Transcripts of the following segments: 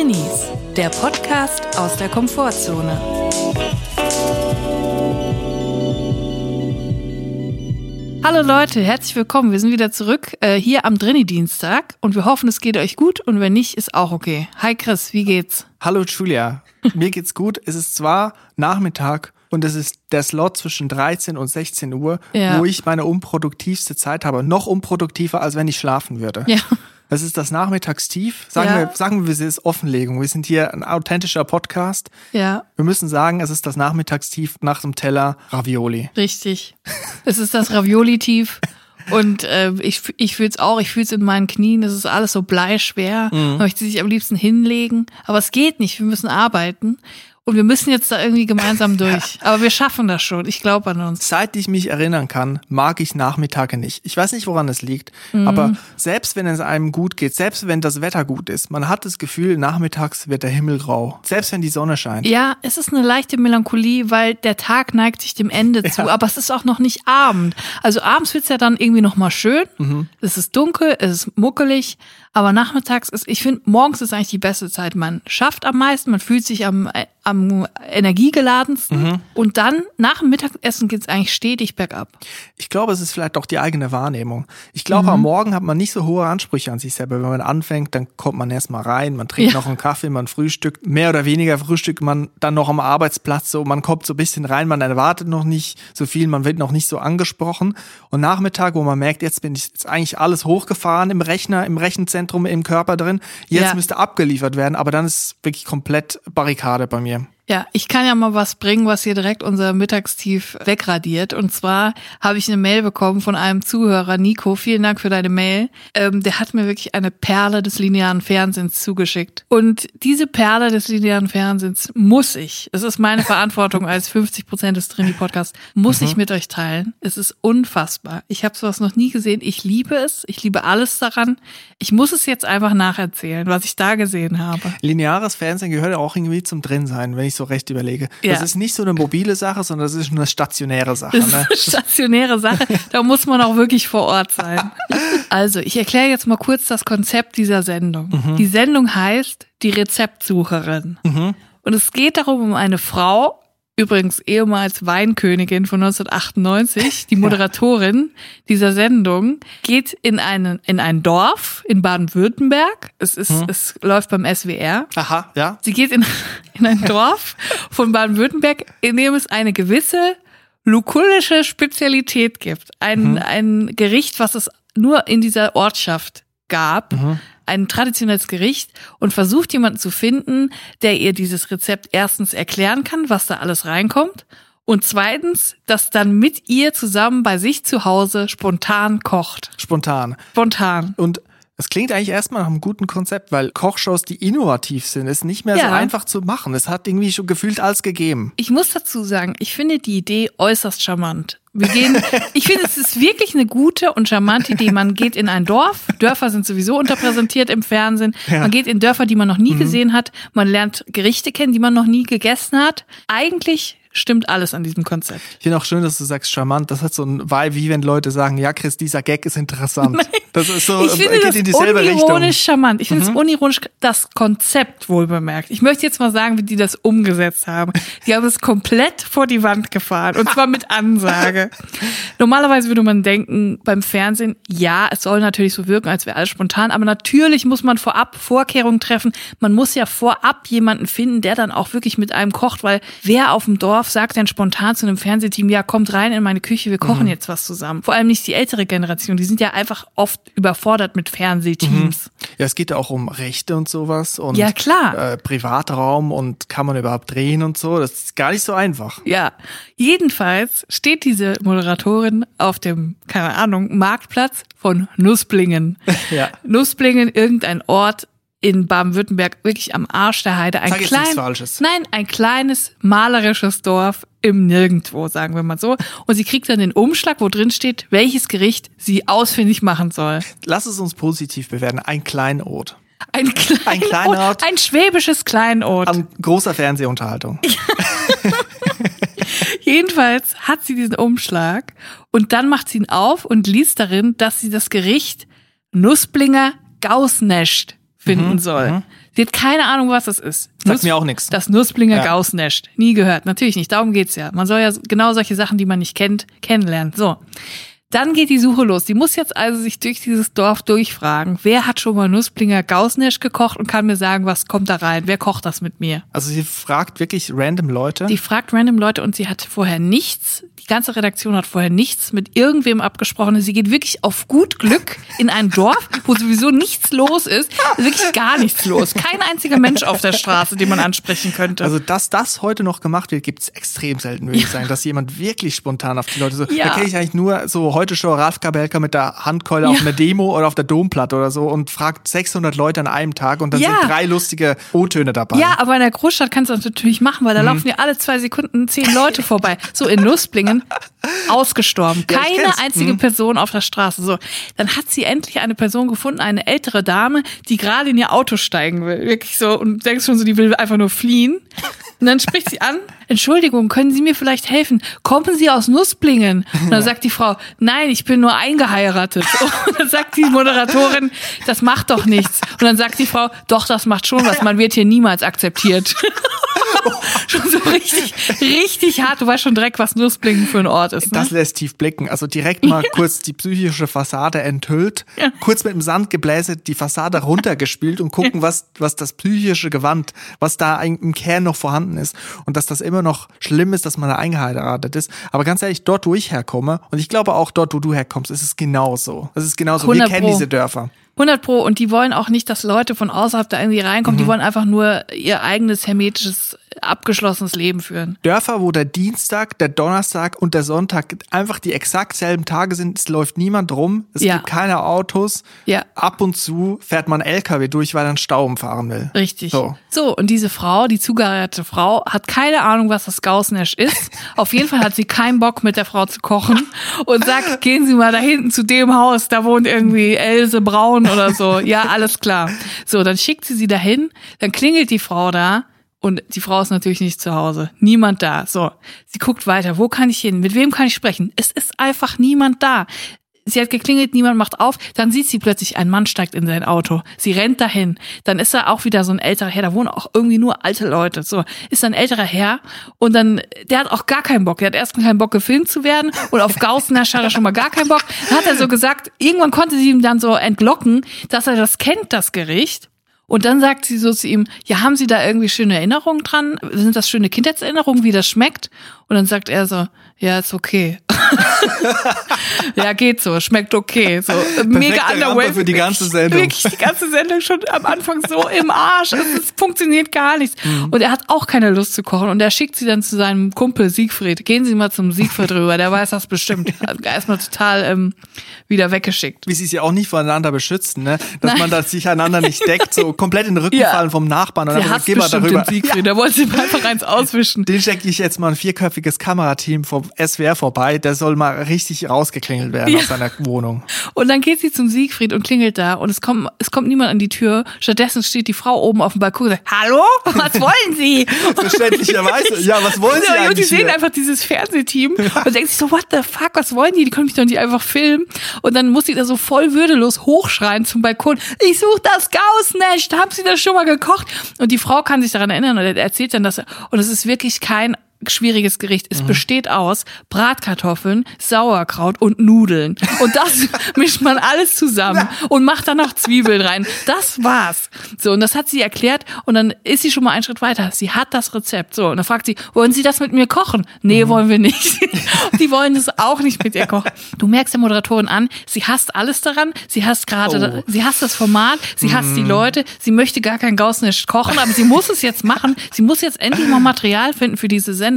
Drinnies, der Podcast aus der Komfortzone. Hallo Leute, herzlich willkommen. Wir sind wieder zurück äh, hier am Drinni-Dienstag und wir hoffen, es geht euch gut und wenn nicht, ist auch okay. Hi Chris, wie geht's? Hallo Julia, mir geht's gut. Es ist zwar Nachmittag und es ist der Slot zwischen 13 und 16 Uhr, Ja. wo ich meine unproduktivste Zeit habe. Noch unproduktiver, als wenn ich schlafen würde. Ja. Das ist das Nachmittagstief. Sagen, Ja. wir, sagen wir, es ist Offenlegung. Wir sind hier ein authentischer Podcast. Ja, Wir müssen sagen, es ist das Nachmittagstief nach dem Teller Ravioli. richtig. Es ist das Ravioli-Tief. Und äh, ich, ich fühle es auch, ich fühle es in meinen Knien, es ist alles so bleischwer. Man möchte sich am liebsten hinlegen. Aber es geht nicht, wir müssen arbeiten. Und wir müssen jetzt da irgendwie gemeinsam durch. Aber wir schaffen das schon, ich glaube an uns. Seit ich mich erinnern kann, mag ich Nachmittage nicht. Ich weiß nicht, woran es liegt, Mhm. aber selbst wenn es einem gut geht, selbst wenn das Wetter gut ist, man hat das Gefühl, nachmittags wird der Himmel grau. Selbst wenn die Sonne scheint. Ja, es ist eine leichte Melancholie, weil der Tag neigt sich dem Ende zu, aber es ist auch noch nicht Abend. Also abends wird's ja dann irgendwie noch mal schön. Es ist dunkel, es ist muckelig, aber nachmittags ist, ich finde, morgens ist eigentlich die beste Zeit. Man schafft am meisten, man fühlt sich am, äh, am energiegeladensten und dann nach dem Mittagessen geht's eigentlich stetig bergab. Ich glaube, es ist vielleicht auch die eigene Wahrnehmung. Ich glaube, Mhm. am Morgen hat man nicht so hohe Ansprüche an sich selber. Wenn man anfängt, dann kommt man erstmal rein, man trinkt Ja. noch einen Kaffee, man frühstückt. Mehr oder weniger frühstückt man dann noch am Arbeitsplatz so. Man kommt so ein bisschen rein, man erwartet noch nicht so viel, man wird noch nicht so angesprochen. Und Nachmittag, wo man merkt, jetzt bin ich jetzt eigentlich alles hochgefahren im Rechner, im Rechenzentrum, im Körper drin. Jetzt Ja. müsste abgeliefert werden, aber dann ist wirklich komplett Barrikade bei mir. Ja, ich kann ja mal was bringen, was hier direkt unser Mittagstief wegradiert. Und zwar habe ich eine Mail bekommen von einem Zuhörer, Nico. Vielen Dank für deine Mail. Ähm, der hat mir wirklich eine Perle des linearen Fernsehens zugeschickt. Und diese Perle des linearen Fernsehens muss ich, es ist meine Verantwortung als 50 Prozent des Trini-Podcasts, muss ich mit euch teilen. Es ist unfassbar. Ich habe sowas noch nie gesehen. Ich liebe es. Ich liebe alles daran. Ich muss es jetzt einfach nacherzählen, was ich da gesehen habe. Lineares Fernsehen gehört ja auch irgendwie zum Drinsein, wenn ich so recht überlege. Ja. Das ist nicht so eine mobile Sache, sondern das ist eine stationäre Sache. Das ist Ne? eine stationäre Sache. Da muss man auch wirklich vor Ort sein. Also, ich erkläre jetzt mal kurz das Konzept dieser Sendung. Die Sendung heißt Die Rezeptsucherin. Und es geht darum, um eine Frau, übrigens ehemals Weinkönigin von 1998, die Moderatorin dieser Sendung, geht in, einen, in ein Dorf in Baden-Württemberg. Es, ist, es läuft beim SWR. Aha, ja. Sie geht in, in ein Dorf von Baden-Württemberg, in dem es eine gewisse lukullische Spezialität gibt. Ein, ein Gericht, was es nur in dieser Ortschaft gab. Ein traditionelles Gericht und versucht jemanden zu finden, der ihr dieses Rezept erstens erklären kann, was da alles reinkommt. Und zweitens, das dann mit ihr zusammen bei sich zu Hause spontan kocht. Spontan. Spontan. Und es klingt eigentlich erstmal nach einem guten Konzept, weil Kochshows, die innovativ sind, ist nicht mehr so Ja. einfach zu machen. Es hat irgendwie schon gefühlt alles gegeben. Ich muss dazu sagen, ich finde die Idee äußerst charmant. Wir gehen, ich finde, es ist wirklich eine gute und charmante Idee. Man geht in ein Dorf. Dörfer sind sowieso unterpräsentiert im Fernsehen. Man geht in Dörfer, die man noch nie gesehen hat. Man lernt Gerichte kennen, die man noch nie gegessen hat. Eigentlich stimmt alles an diesem Konzept. Ich finde auch schön, dass du sagst charmant. Das hat so ein Vibe, wie wenn Leute sagen, ja, Chris, dieser Gag ist interessant. Das ist so, Ich finde geht das in dieselbe unironisch Richtung. Mhm. charmant. Ich finde es unironisch das Konzept wohl bemerkt. Ich möchte jetzt mal sagen, wie die das umgesetzt haben. Die haben es komplett vor die Wand gefahren und zwar mit Ansage. Normalerweise würde man denken beim Fernsehen, ja, es soll natürlich so wirken, als wäre alles spontan, aber natürlich muss man vorab Vorkehrungen treffen. Man muss ja vorab jemanden finden, der dann auch wirklich mit einem kocht, weil wer auf dem Dorf sagt denn spontan zu einem Fernsehteam, ja, kommt rein in meine Küche, wir kochen Mhm. jetzt was zusammen. Vor allem nicht die ältere Generation, die sind ja einfach oft überfordert mit Fernsehteams. Ja, es geht ja auch um Rechte und sowas und Ja, klar. Äh, Privatraum und kann man überhaupt drehen und so. Das ist gar nicht so einfach. Ja, jedenfalls steht diese Moderatorin auf dem, keine Ahnung, Marktplatz von Nussblingen. Ja. Nussblingen, irgendein Ort in Baden-Württemberg, wirklich am Arsch der Heide. Ein Sag klein. Nein, ein kleines malerisches Dorf im Nirgendwo, sagen wir mal so. Und sie kriegt dann den Umschlag, wo drin steht, welches Gericht sie ausfindig machen soll. Lass es uns positiv bewerten. Ein Kleinod. Ein, Kleinod, Ein Kleinod. ein schwäbisches Kleinod. An großer Fernsehunterhaltung. Jedenfalls hat sie diesen Umschlag und dann macht sie ihn auf und liest darin, dass sie das Gericht Nussblinger Gausnäscht finden soll. Sie hat keine Ahnung, was das ist. Sagt mir auch nix. Das Nussblinger Ja. Gaußnest. Nie gehört. Natürlich nicht. Darum geht's ja. Man soll ja genau solche Sachen, die man nicht kennt, kennenlernen. So. Dann geht die Suche los. Sie muss jetzt also sich durch dieses Dorf durchfragen. Wer hat schon mal Nussblinger Gaußnesch gekocht und kann mir sagen, was kommt da rein? Wer kocht das mit mir? Also sie fragt wirklich random Leute. Die fragt random Leute und sie hat vorher nichts, die ganze Redaktion hat vorher nichts mit irgendwem abgesprochen. Sie geht wirklich auf gut Glück in ein Dorf, wo sowieso nichts los ist. Wirklich gar nichts los. Kein einziger Mensch auf der Straße, den man ansprechen könnte. Also, dass das heute noch gemacht wird, gibt es extrem selten, würde ich sagen, dass jemand wirklich spontan auf die Leute so. Ja. Da kenne ich eigentlich nur so heute schon Ralf Kabelka mit der Handkeule auf Ja. einer Demo oder auf der Domplatte oder so und fragt 600 Leute an einem Tag und dann Ja. sind drei lustige O-Töne dabei. Ja, aber in der Großstadt kannst du das natürlich machen, Mhm. weil da laufen dir alle zwei Sekunden zehn Leute vorbei. So in Nussblingen ausgestorben. Ja, Keine einzige Mhm. Person auf der Straße. So, dann hat sie endlich eine Person gefunden, eine ältere Dame, die gerade in ihr Auto steigen will. Wirklich so und denkst schon so, die will einfach nur fliehen. Und dann spricht sie an, Entschuldigung, können Sie mir vielleicht helfen? Kommen Sie aus Nussblingen? Und dann sagt die Frau, nein, ich bin nur eingeheiratet. Und dann sagt die Moderatorin, das macht doch nichts. Und dann sagt die Frau, doch, das macht schon was, man wird hier niemals akzeptiert. schon so richtig, richtig hart. Du weißt schon direkt, was Nussblingen für ein Ort ist. Ne? Das lässt tief blicken. Also direkt mal kurz die psychische Fassade enthüllt, Ja. kurz mit dem Sandgebläse die Fassade runtergespielt und gucken, was, was das psychische Gewand, was da im Kern noch vorhanden ist. Und dass das immer noch schlimm ist, dass man da eingeheiratet ist. Aber ganz ehrlich, dort, wo ich herkomme, und ich glaube auch dort, wo du herkommst, ist es genauso. Es ist genauso. Wir 100 kennen diese Dörfer. 100 Pro. Und die wollen auch nicht, dass Leute von außerhalb da irgendwie reinkommen. Mhm. Die wollen einfach nur ihr eigenes hermetisches, abgeschlossenes Leben führen. Dörfer, wo der Dienstag, der Donnerstag und der Sonntag einfach die exakt selben Tage sind. Es läuft niemand rum, es Ja. gibt keine Autos. Ja. Ab und zu fährt man LKW durch, weil er einen Stau umfahren will. Richtig. So. So. und diese Frau, die zugeheiratete Frau, hat keine Ahnung, was das Gaußnesch ist. Auf jeden Fall hat sie keinen Bock, mit der Frau zu kochen und sagt, gehen Sie mal da hinten zu dem Haus, da wohnt irgendwie Else Braun oder so. Ja, alles klar. So, dann schickt sie sie dahin, dann klingelt die Frau da. Und die Frau ist natürlich nicht zu Hause. Niemand da. So. Sie guckt weiter. Wo kann ich hin? Mit wem kann ich sprechen? Es ist einfach niemand da. Sie hat geklingelt, niemand macht auf. Dann sieht sie plötzlich, ein Mann steigt in sein Auto. Sie rennt dahin. Dann ist da auch wieder so ein älterer Herr. Da wohnen auch irgendwie nur alte Leute. So ist ein älterer Herr und dann, der hat auch gar keinen Bock. Der hat erst keinen Bock, gefilmt zu werden und auf Gaußnesch hat er schon mal gar keinen Bock. Dann hat er so gesagt, irgendwann konnte sie ihm dann so entlocken, dass er das kennt, das Gericht. Und dann sagt sie so zu ihm, ja, haben Sie da irgendwie schöne Erinnerungen dran? Sind das schöne Kindheitserinnerungen, wie das schmeckt? Und dann sagt er so, ja, ist okay. Ja, geht so, schmeckt okay. So mega underwhelming. für die ganze Sendung. Wirklich die ganze Sendung schon am Anfang so im Arsch. Es ist- funktioniert gar nichts. Mhm. Und er hat auch keine Lust zu kochen. Und er schickt sie dann zu seinem Kumpel Siegfried. Gehen Sie mal zum Siegfried rüber, der weiß das bestimmt. Hat Erstmal total ähm, wieder weggeschickt. Wie sie sich auch nicht voneinander beschützen, ne? Dass Nein. man da sich einander nicht deckt, so komplett in den Rücken Ja. fallen vom Nachbarn und Der dann hasst geh mal bestimmt darüber. den Siegfried. Da wollte sie einfach eins auswischen. Den schicke ich jetzt mal ein vierköpfiges Kamerateam vom SWR vorbei. Der soll mal richtig rausgeklingelt werden Ja. aus seiner Wohnung. Und dann geht sie zum Siegfried und klingelt da und es kommt, es kommt niemand an die Tür. Stattdessen steht die Frau oben auf dem Balkon und sagt, Hallo? Was wollen Sie? Verständlicherweise. Ja, was wollen Sie So, und die eigentlich sehen hier? einfach dieses Fernsehteam und denken sich so, what the fuck, was wollen die? Die können mich doch nicht einfach filmen. Und dann muss sie da so voll würdelos hochschreien zum Balkon. Ich suche das Gaußnest. Haben Sie das schon mal gekocht? Und die Frau kann sich daran erinnern und er erzählt dann, dass er, und es ist wirklich kein schwieriges Gericht. Mhm. Es besteht aus Bratkartoffeln, Sauerkraut und Nudeln. Und das mischt man alles zusammen und macht dann noch Zwiebeln rein. Das war's. So, und das hat sie erklärt und dann ist sie schon mal einen Schritt weiter. Sie hat das Rezept. So, und dann fragt sie, wollen Sie das mit mir kochen? Nee, wollen wir nicht. die wollen das auch nicht mit ihr kochen. Du merkst der Moderatorin an, sie hasst alles daran. Sie hasst gerade, Oh. sie hasst das Format, sie hasst die Leute, sie möchte gar kein Gaußnisch kochen, aber sie muss es jetzt machen. Sie muss jetzt endlich mal Material finden für diese Sendung.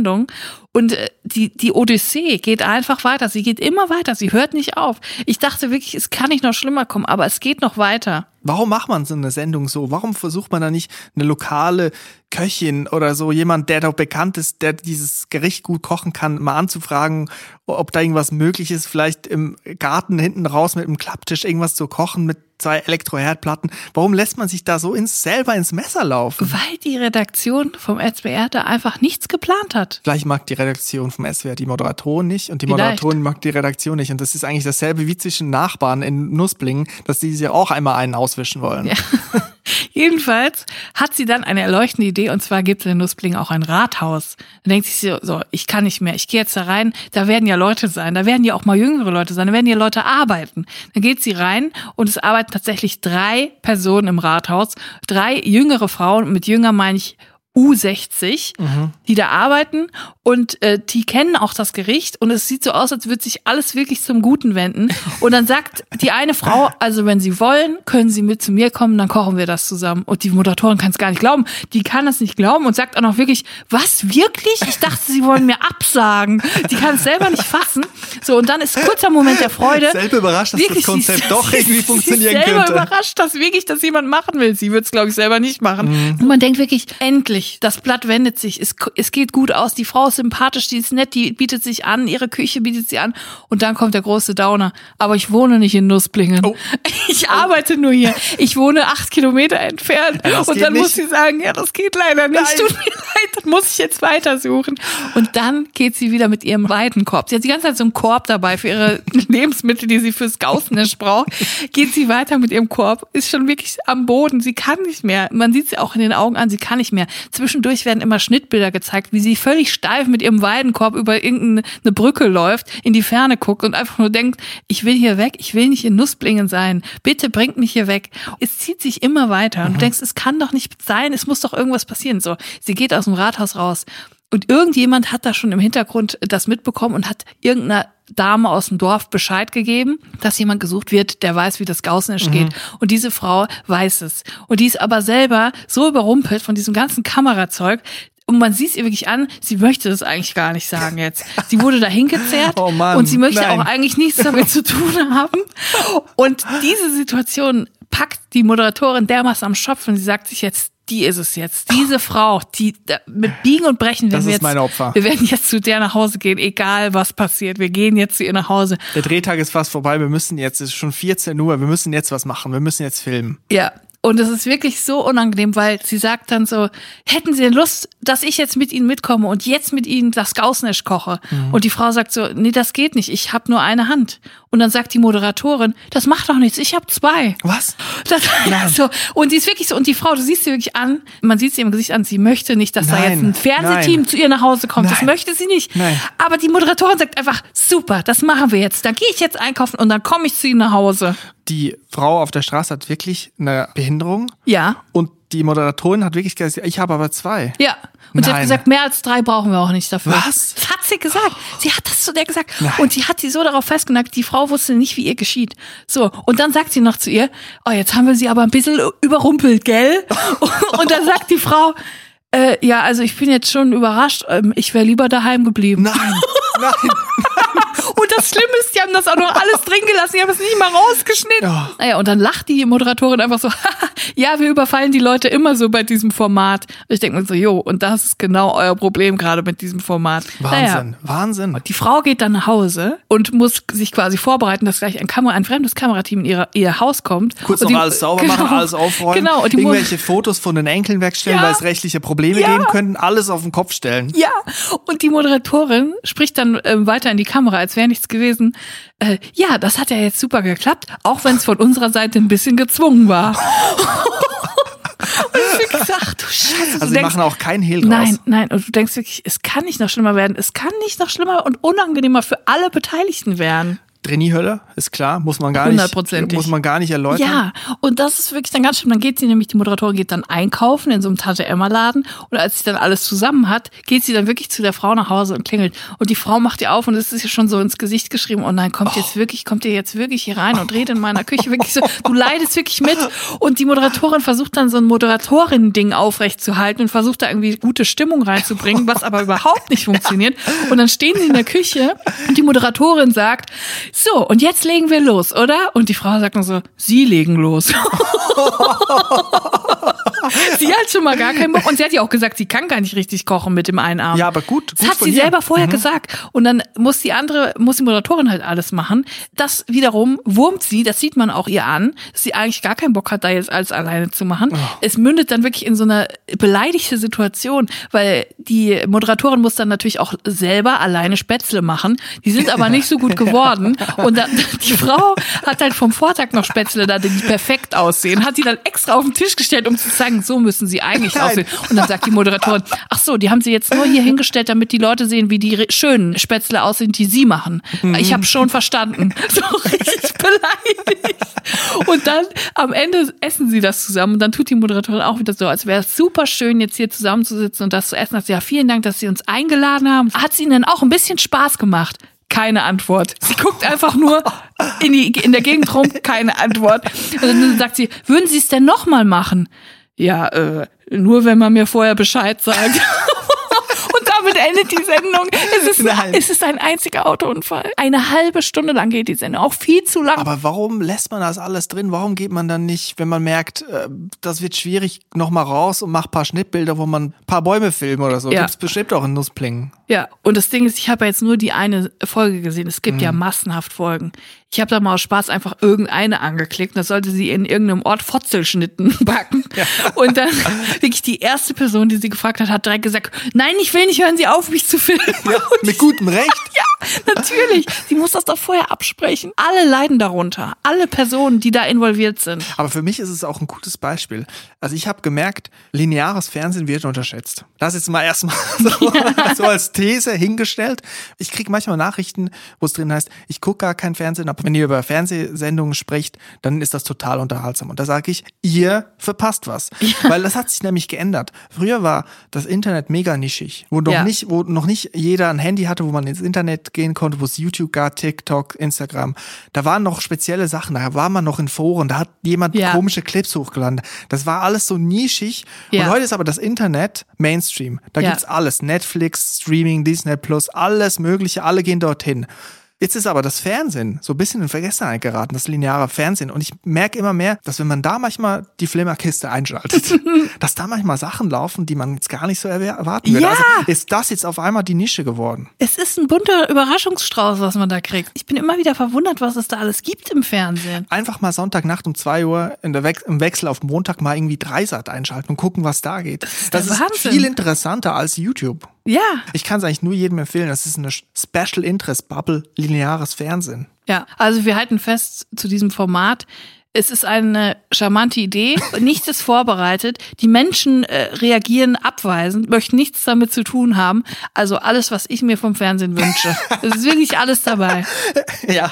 Und äh, die, die Odyssee geht einfach weiter. Sie geht immer weiter. Sie hört nicht auf. Ich dachte wirklich, es kann nicht noch schlimmer kommen, aber es geht noch weiter. Warum macht man so eine Sendung so? Warum versucht man da nicht eine lokale Köchin oder so, jemand, der doch bekannt ist, der dieses Gericht gut kochen kann, mal anzufragen, ob da irgendwas möglich ist, vielleicht im Garten hinten raus mit einem Klapptisch irgendwas zu kochen mit zwei Elektroherdplatten. Warum lässt man sich da so ins, selber ins Messer laufen? Weil die Redaktion vom SBR da einfach nichts geplant hat. Vielleicht mag die Redaktion vom SWR die Moderatorin nicht und die. Moderatorin mag die Redaktion nicht. Und das ist eigentlich dasselbe wie zwischen Nachbarn in Nussblingen, dass die sich auch einmal einen auswischen wollen. Ja. Jedenfalls hat sie dann eine erleuchtende Idee und zwar gibt es in Nussbling auch ein Rathaus. Dann denkt sich so, so, ich kann nicht mehr, ich gehe jetzt da rein, da werden ja Leute sein, da werden ja auch mal jüngere Leute sein, da werden ja Leute arbeiten. Dann geht sie rein und es arbeiten tatsächlich drei Personen im Rathaus, drei jüngere Frauen, mit jünger meine ich U60, mhm. die da arbeiten und äh, die kennen auch das Gericht und es sieht so aus, als würde sich alles wirklich zum Guten wenden. Und dann sagt die eine Frau, also wenn Sie wollen, können Sie mit zu mir kommen, dann kochen wir das zusammen. Und die Moderatorin kann es gar nicht glauben. Die kann das nicht glauben und sagt auch noch wirklich, was wirklich? Ich dachte, Sie wollen mir absagen. Die kann es selber nicht fassen. So und dann ist kurzer Moment der Freude. Selber überrascht, dass wirklich, das Konzept sie, doch irgendwie sie, funktionieren sie selber könnte. überrascht, dass wirklich das jemand machen will. Sie wird es glaube ich selber nicht machen. Mhm. Und man denkt wirklich, endlich, das Blatt wendet sich, es, es geht gut aus, die Frau ist sympathisch, die ist nett, die bietet sich an, ihre Küche bietet sie an und dann kommt der große Downer. Aber ich wohne nicht in Nussblingen. Oh. Ich arbeite nur hier. Ich wohne acht Kilometer entfernt. Ja, und dann nicht. muss sie sagen, ja, das geht leider nicht. Nein. Tut mir leid, das muss ich jetzt weitersuchen. Und dann geht sie wieder mit ihrem Weidenkorb. Sie hat die ganze Zeit so einen Korb dabei für ihre Lebensmittel, die sie fürs Gaußnisch braucht. Geht sie weiter mit ihrem Korb, ist schon wirklich am Boden. Sie kann nicht mehr. Man sieht sie auch in den Augen an, sie kann nicht mehr. Zwischendurch werden immer Schnittbilder gezeigt, wie sie völlig steif mit ihrem Weidenkorb über irgendeine Brücke läuft, in die Ferne guckt und einfach nur denkt, ich will hier weg, ich will nicht in Nussblingen sein, bitte bringt mich hier weg. Es zieht sich immer weiter und mhm. du denkst, es kann doch nicht sein, es muss doch irgendwas passieren. So, sie geht aus dem Rathaus raus und irgendjemand hat da schon im Hintergrund das mitbekommen und hat irgendeiner Dame aus dem Dorf Bescheid gegeben, dass jemand gesucht wird, der weiß, wie das Gaußnisch mhm. geht. Und diese Frau weiß es. Und die ist aber selber so überrumpelt von diesem ganzen Kamerazeug, und man sieht es ihr wirklich an, sie möchte das eigentlich gar nicht sagen jetzt. Sie wurde dahin gezerrt oh Mann, und sie möchte nein. auch eigentlich nichts damit zu tun haben. Und diese Situation packt die Moderatorin dermaßen am Schopf und sie sagt sich jetzt, die ist es jetzt. Diese Frau, die mit Biegen und Brechen, das wir Opfer. wir werden jetzt zu der nach Hause gehen, egal was passiert. Wir gehen jetzt zu ihr nach Hause. Der Drehtag ist fast vorbei. Wir müssen jetzt, es ist schon 14 Uhr. Wir müssen jetzt was machen. Wir müssen jetzt filmen. Ja, und es ist wirklich so unangenehm, weil sie sagt dann so, hätten Sie denn Lust, dass ich jetzt mit Ihnen mitkomme und jetzt mit Ihnen das Gaußnesch koche? Mhm. Und die Frau sagt so, nee, das geht nicht, ich habe nur eine Hand. Und dann sagt die Moderatorin, das macht doch nichts, ich habe zwei. Was? Das, Nein. So, und die ist wirklich so, und die Frau, du siehst sie wirklich an, man sieht sie im Gesicht an, sie möchte nicht, dass Nein. da jetzt ein Fernsehteam Nein. zu ihr nach Hause kommt. Das möchte sie nicht. Nein. Aber die Moderatorin sagt einfach, super, das machen wir jetzt. Da gehe ich jetzt einkaufen und dann komme ich zu Ihnen nach Hause die Frau auf der Straße hat wirklich eine Behinderung. Ja. Und die Moderatorin hat wirklich gesagt, ich habe aber zwei. Ja. Und Nein. sie hat gesagt, mehr als drei brauchen wir auch nicht dafür. Was? Das hat sie gesagt. Sie hat das zu der gesagt. Nein. Und sie hat sie so darauf festgenagt, die Frau wusste nicht, wie ihr geschieht. So. Und dann sagt sie noch zu ihr, oh, jetzt haben wir sie aber ein bisschen überrumpelt, gell? Und dann sagt die Frau, äh, ja, also ich bin jetzt schon überrascht. Ähm, ich wäre lieber daheim geblieben. Nein, nein. Und das Schlimme ist, die haben das auch noch alles drin gelassen, die haben es nicht mal rausgeschnitten. Ja. Naja, und dann lacht die Moderatorin einfach so, ja, wir überfallen die Leute immer so bei diesem Format. Und ich denke mir so, jo, und das ist genau euer Problem gerade mit diesem Format. Wahnsinn, naja. Wahnsinn. Die Frau geht dann nach Hause und muss sich quasi vorbereiten, dass gleich ein, Kamera, ein fremdes Kamerateam in ihre, ihr Haus kommt. Kurz noch die, alles sauber genau, machen, alles aufräumen. Genau. Und die Irgendwelche Fotos von den Enkeln wegstellen, ja, weil es rechtliche Probleme ja. geben könnten, alles auf den Kopf stellen. Ja, und die Moderatorin spricht dann äh, weiter in die Kamera, als wäre nichts gewesen. Äh, ja, das hat ja jetzt super geklappt, auch wenn es von unserer Seite ein bisschen gezwungen war. Und ich gesagt, du Scheiße. Also, sie machen auch kein Hehl draus. Nein, nein. Und du denkst wirklich, es kann nicht noch schlimmer werden. Es kann nicht noch schlimmer und unangenehmer für alle Beteiligten werden. Trainee-Hölle, ist klar, muss man gar nicht, muss man gar nicht erläutern. Ja, und das ist wirklich dann ganz schön. Dann geht sie nämlich, die Moderatorin geht dann einkaufen in so einem Tante-Emma-Laden und als sie dann alles zusammen hat, geht sie dann wirklich zu der Frau nach Hause und klingelt. Und die Frau macht ihr auf und es ist ja schon so ins Gesicht geschrieben, oh nein, kommt oh. jetzt wirklich, kommt ihr jetzt wirklich hier rein und redet in meiner Küche wirklich so, du leidest wirklich mit. Und die Moderatorin versucht dann so ein Moderatorin-Ding aufrechtzuhalten und versucht da irgendwie gute Stimmung reinzubringen, was aber überhaupt nicht funktioniert. Und dann stehen sie in der Küche und die Moderatorin sagt, so, und jetzt legen wir los, oder? Und die Frau sagt nur so, Sie legen los. sie hat schon mal gar keinen Bock. Und sie hat ja auch gesagt, sie kann gar nicht richtig kochen mit dem einen Arm. Ja, aber gut. gut Das hat sie ihr. selber vorher gesagt. Und dann muss die andere, muss die Moderatorin halt alles machen. Das wiederum wurmt sie, das sieht man auch ihr an, dass sie eigentlich gar keinen Bock hat, da jetzt alles alleine zu machen. Oh. Es mündet dann wirklich in so eine beleidigte Situation, weil die Moderatorin muss dann natürlich auch selber alleine Spätzle machen. Die sind aber nicht so gut geworden. Und dann, die Frau hat halt vom Vortag noch Spätzle da, die perfekt aussehen, hat die dann extra auf den Tisch gestellt, um zu zeigen, so müssen sie eigentlich Nein. aussehen. Und dann sagt die Moderatorin, ach so, die haben sie jetzt nur hier hingestellt, damit die Leute sehen, wie die schönen Spätzle aussehen, die sie machen. Ich habe schon verstanden. So richtig beleidigt. Und dann am Ende essen sie das zusammen und dann tut die Moderatorin auch wieder so, als wäre es super schön, jetzt hier zusammenzusitzen und das zu essen. Sie, ja, vielen Dank, dass Sie uns eingeladen haben. Hat es Ihnen denn auch ein bisschen Spaß gemacht? Keine Antwort. Sie guckt einfach nur in, die, in der Gegend rum, keine Antwort. Und dann sagt sie, würden Sie es denn nochmal machen? Ja, äh, nur wenn man mir vorher Bescheid sagt. Und damit endet die Sendung. Es ist, Nein. es ist ein einziger Autounfall. Eine halbe Stunde lang geht die Sendung. Auch viel zu lang. Aber warum lässt man das alles drin? Warum geht man dann nicht, wenn man merkt, äh, das wird schwierig, nochmal raus und macht paar Schnittbilder, wo man ein paar Bäume filmen oder so? Ja. Gibt's bestimmt auch in Nussplingen. Ja, und das Ding ist, ich habe ja jetzt nur die eine Folge gesehen. Es gibt ja Mhm. massenhaft Folgen. Ich habe da mal aus Spaß einfach irgendeine angeklickt. Da sollte sie in irgendeinem Ort Fotzelschnitten backen. Und dann wirklich die erste Person, die sie gefragt hat, hat direkt gesagt, nein, ich will nicht, hören Sie auf, mich zu filmen. Und Mit gutem Recht. ja, natürlich. Sie muss das doch vorher absprechen. Alle leiden darunter. Alle Personen, die da involviert sind. Aber für mich ist es auch ein gutes Beispiel. Also ich habe gemerkt, lineares Fernsehen wird unterschätzt. Das ist mal erstmal so, so als These hingestellt. Ich kriege manchmal Nachrichten, wo es drin heißt, ich gucke gar kein Fernsehen, aber wenn ihr über Fernsehsendungen spricht, dann ist das total unterhaltsam. Und da sage ich, ihr verpasst was. Weil das hat sich nämlich geändert. Früher war das Internet mega nischig, wo noch Ja. nicht, wo noch nicht jeder ein Handy hatte, wo man ins Internet gehen konnte, wo es YouTube gab, TikTok, Instagram. Da waren noch spezielle Sachen, da war man noch in Foren, da hat jemand Ja. komische Clips hochgeladen. Das war alles so nischig. Ja. Und heute ist aber das Internet Mainstream. Da Ja. gibt's alles. Netflix, Streaming, Disney Plus, alles mögliche, alle gehen dorthin. Jetzt ist aber das Fernsehen so ein bisschen in Vergessenheit geraten, das lineare Fernsehen. Und ich merke immer mehr, dass wenn man da manchmal die Flimmerkiste einschaltet, dass da manchmal Sachen laufen, die man jetzt gar nicht so erwarten würde. Ja. Also ist das jetzt auf einmal die Nische geworden. Es ist ein bunter Überraschungsstrauß, was man da kriegt. Ich bin immer wieder verwundert, was es da alles gibt im Fernsehen. Einfach mal Sonntagnacht um zwei Uhr in der Wex im Wechsel auf Montag mal irgendwie Dreisat einschalten und gucken, was da geht. der Das ist Wahnsinn. viel interessanter als YouTube. Ja, Ich kann es eigentlich nur jedem empfehlen. Das ist eine Special Interest Bubble, lineares Fernsehen. ja. Also wir halten fest zu diesem Format. Es ist eine charmante Idee. Nichts ist vorbereitet. Die Menschen äh, reagieren abweisend, möchten nichts damit zu tun haben. Also alles, was ich mir vom Fernsehen wünsche. Es ist wirklich alles dabei. Ja,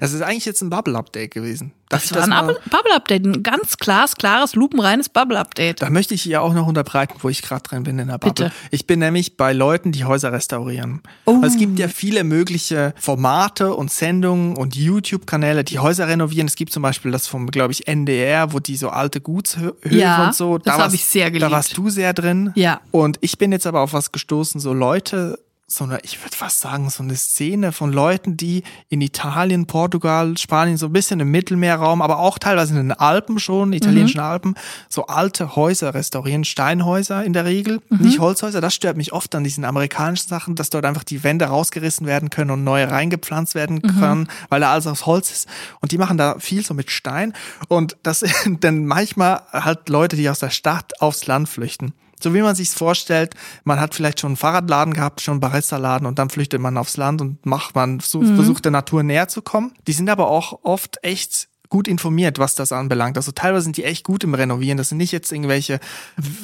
das ist eigentlich jetzt ein Bubble-Update gewesen. Darf Das war ein Bubble- Bubble-Update, ein ganz klares, klares, lupenreines Bubble-Update. Da möchte ich ja auch noch unterbreiten, wo ich gerade drin bin in der Bubble. Bitte. Ich bin nämlich bei Leuten, die Häuser restaurieren. Oh. Es gibt ja viele mögliche Formate und Sendungen und YouTube-Kanäle, die Häuser renovieren. Es gibt zum Beispiel das vom, glaube ich, NDR, wo die so alte Gutshöfe Ja, und so. das Da hab warst- ich sehr Da geliebt. warst du sehr drin. Ja. Und ich bin jetzt aber auf was gestoßen, so Leute, so eine, ich würde fast sagen, so eine Szene von Leuten, die in Italien, Portugal, Spanien, so ein bisschen im Mittelmeerraum, aber auch teilweise in den Alpen schon, italienischen Alpen, so alte Häuser restaurieren, Steinhäuser in der Regel, nicht Holzhäuser. Das stört mich oft an diesen amerikanischen Sachen, dass dort einfach die Wände rausgerissen werden können und neue reingepflanzt werden können, weil da alles aus Holz ist. Und die machen da viel so mit Stein. Und das sind dann manchmal halt Leute, die aus der Stadt aufs Land flüchten. So wie man sich's vorstellt, man hat vielleicht schon einen Fahrradladen gehabt, schon einen Barista-Laden und dann flüchtet man aufs Land und macht man, so, versucht der Natur näher zu kommen. Die sind aber auch oft echt gut informiert, was das anbelangt. Also teilweise sind die echt gut im Renovieren. Das sind nicht jetzt irgendwelche,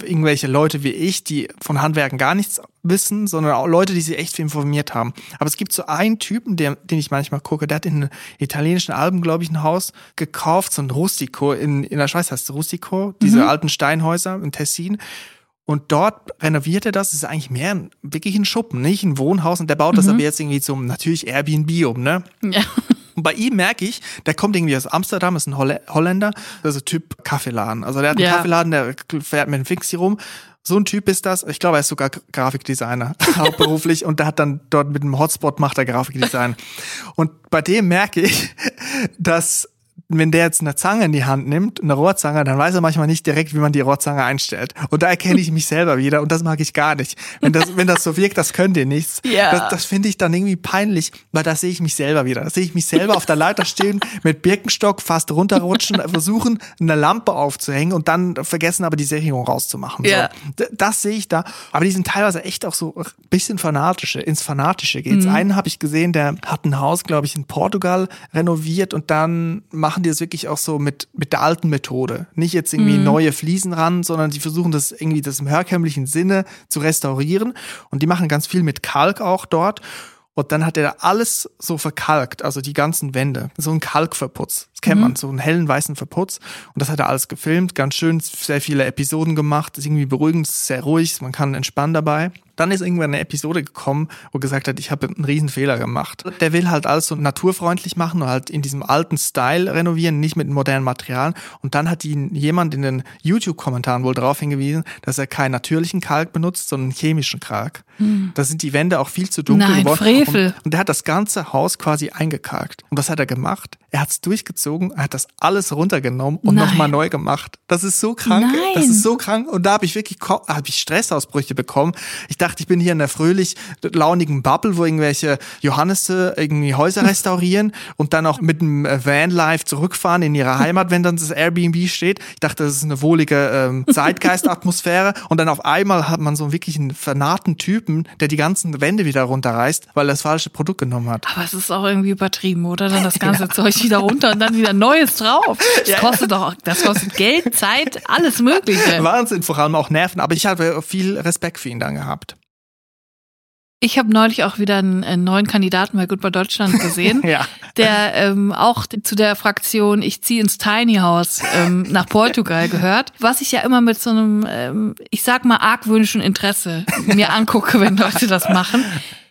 irgendwelche Leute wie ich, die von Handwerken gar nichts wissen, sondern auch Leute, die sich echt viel informiert haben. Aber es gibt so einen Typen, der, den ich manchmal gucke, der hat in italienischen Alben, glaube ich, ein Haus gekauft, so ein Rustico, in, in der Schweiz heißt es Rustico, diese alten Steinhäuser in Tessin. Und dort renoviert er das. Das ist eigentlich mehr ein, wirklich ein Schuppen, nicht ein Wohnhaus. Und der baut das aber jetzt irgendwie zum natürlich Airbnb um, ne? Ja. Und bei ihm merke ich, der kommt irgendwie aus Amsterdam, ist ein Holl Holländer, also Typ Kaffeeladen. Also der hat einen Ja. Kaffeeladen, der fährt mit einem Fixie rum. So ein Typ ist das. Ich glaube, er ist sogar Grafikdesigner, hauptberuflich. und der hat dann dort mit einem Hotspot macht er Grafikdesign. und bei dem merke ich, dass wenn der jetzt eine Zange in die Hand nimmt, eine Rohrzange, dann weiß er manchmal nicht direkt, wie man die Rohrzange einstellt. Und da erkenne ich mich selber wieder und das mag ich gar nicht. Wenn das, wenn das so wirkt, das könnt ihr nichts. Ja. Das, das finde ich dann irgendwie peinlich, weil da sehe ich mich selber wieder. Da sehe ich mich selber auf der Leiter stehen, mit Birkenstock fast runterrutschen, versuchen, eine Lampe aufzuhängen und dann vergessen aber die Sättigung rauszumachen. Ja. So. Das sehe ich da. Aber die sind teilweise echt auch so ein bisschen fanatische, ins Fanatische geht's. Mhm. Einen habe ich gesehen, der hat ein Haus, glaube ich, in Portugal renoviert und dann machen die es wirklich auch so mit, mit der alten Methode. Nicht jetzt irgendwie Mhm. neue Fliesen ran, sondern die versuchen das irgendwie das im herkömmlichen Sinne zu restaurieren. Und die machen ganz viel mit Kalk auch dort. Und dann hat er alles so verkalkt, also die ganzen Wände. So ein Kalkverputz. Das kennt man, so einen hellen weißen Verputz. Und das hat er alles gefilmt, ganz schön, sehr viele Episoden gemacht. Ist irgendwie beruhigend, sehr ruhig, man kann entspannen dabei. Dann ist irgendwann eine Episode gekommen, wo gesagt hat, ich habe einen riesen Fehler gemacht. Der will halt alles so naturfreundlich machen und halt in diesem alten Style renovieren, nicht mit modernen Materialien. Und dann hat ihn jemand in den YouTube-Kommentaren wohl darauf hingewiesen, dass er keinen natürlichen Kalk benutzt, sondern chemischen Kalk. Da sind die Wände auch viel zu dunkel Nein, geworden. Frevel. Und, und er hat das ganze Haus quasi eingekalkt. Und was hat er gemacht? Er hat es durchgezogen, er hat das alles runtergenommen und nochmal neu gemacht. Das ist so krank. Nein. Das ist so krank. Und da habe ich wirklich hab ich Stressausbrüche bekommen. Ich dachte, ich bin hier in einer fröhlich launigen Bubble, wo irgendwelche Johannese irgendwie Häuser restaurieren und dann auch mit dem äh, Vanlife zurückfahren in ihre Heimat, wenn dann das Airbnb steht. Ich dachte, das ist eine wohlige ähm, Zeitgeistatmosphäre. Und dann auf einmal hat man so wirklich einen vernarrten Typen, der die ganzen Wände wieder runterreißt, weil er das falsche Produkt genommen hat. Aber es ist auch irgendwie übertrieben, oder? Dann das ganze Zeug wieder runter und dann wieder Neues drauf. Das Ja. kostet doch, das kostet Geld, Zeit, alles Mögliche. Wahnsinn, vor allem auch Nerven. Aber ich habe viel Respekt für ihn dann gehabt. Ich habe neulich auch wieder einen, neuen Kandidaten bei Goodbye Deutschland gesehen, Ja. der ähm, auch zu der Fraktion Ich ziehe ins Tiny House ähm, nach Portugal gehört, was ich ja immer mit so einem, ähm, ich sag mal, argwöhnischen Interesse mir angucke, wenn Leute das machen.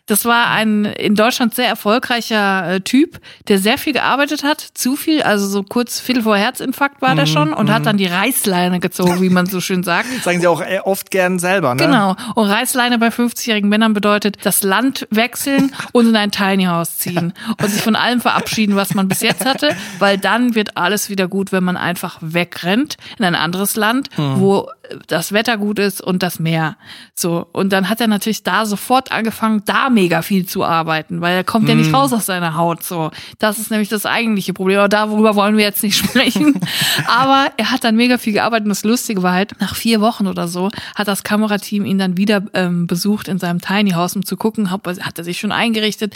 Das war ein in Deutschland sehr erfolgreicher äh, Typ, der sehr viel gearbeitet hat, zu viel, also so kurz Viertel vor Herzinfarkt war der schon und hat dann die Reißleine gezogen, wie man so schön sagt. Sagen sie auch äh, oft gern selber, ne? Genau. Und Reißleine bei 50-jährigen Männern bedeutet, das Land wechseln und in ein Tiny House ziehen und sich von allem verabschieden, was man bis jetzt hatte, weil dann wird alles wieder gut, wenn man einfach wegrennt in ein anderes Land, wo das Wetter gut ist und das Meer. So. Und dann hat er natürlich da sofort angefangen, da mega viel zu arbeiten, weil er kommt ja nicht raus aus seiner Haut. So. Das ist nämlich das eigentliche Problem. Aber darüber wollen wir jetzt nicht sprechen. Aber er hat dann mega viel gearbeitet. Und das Lustige war halt, nach vier Wochen oder so hat das Kamerateam ihn dann wieder ähm, besucht in seinem Tiny House, um zu gucken, hat er sich schon eingerichtet,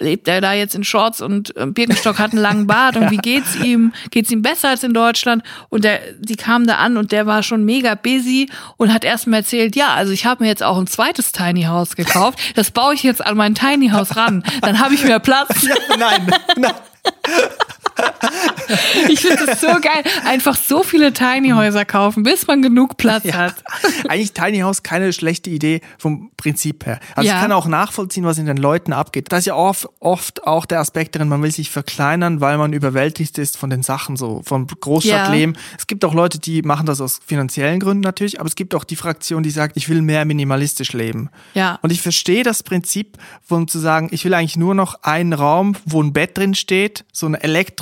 lebt er da jetzt in Shorts und ähm, Birkenstock hat einen langen Bart und wie geht's ihm? Geht's ihm besser als in Deutschland? Und der, die kam da an und der war schon mega busy und hat erst mal erzählt, ja, also ich habe mir jetzt auch ein zweites Tiny House gekauft. Das baue ich jetzt an mein Tiny House ran. Dann habe ich mehr Platz. Nein, nein. Ich finde das so geil. Einfach so viele Tiny Häuser kaufen, bis man genug Platz hat. Eigentlich Tiny House keine schlechte Idee vom Prinzip her. Also Ja. ich kann auch nachvollziehen, was in den Leuten abgeht. Da ist ja oft, oft auch der Aspekt drin, man will sich verkleinern, weil man überwältigt ist von den Sachen, so vom Großstadtleben. Es gibt auch Leute, die machen das aus finanziellen Gründen natürlich, aber es gibt auch die Fraktion, die sagt, ich will mehr minimalistisch leben. Ja. Und ich verstehe das Prinzip von zu sagen, ich will eigentlich nur noch einen Raum, wo ein Bett drin steht, so ein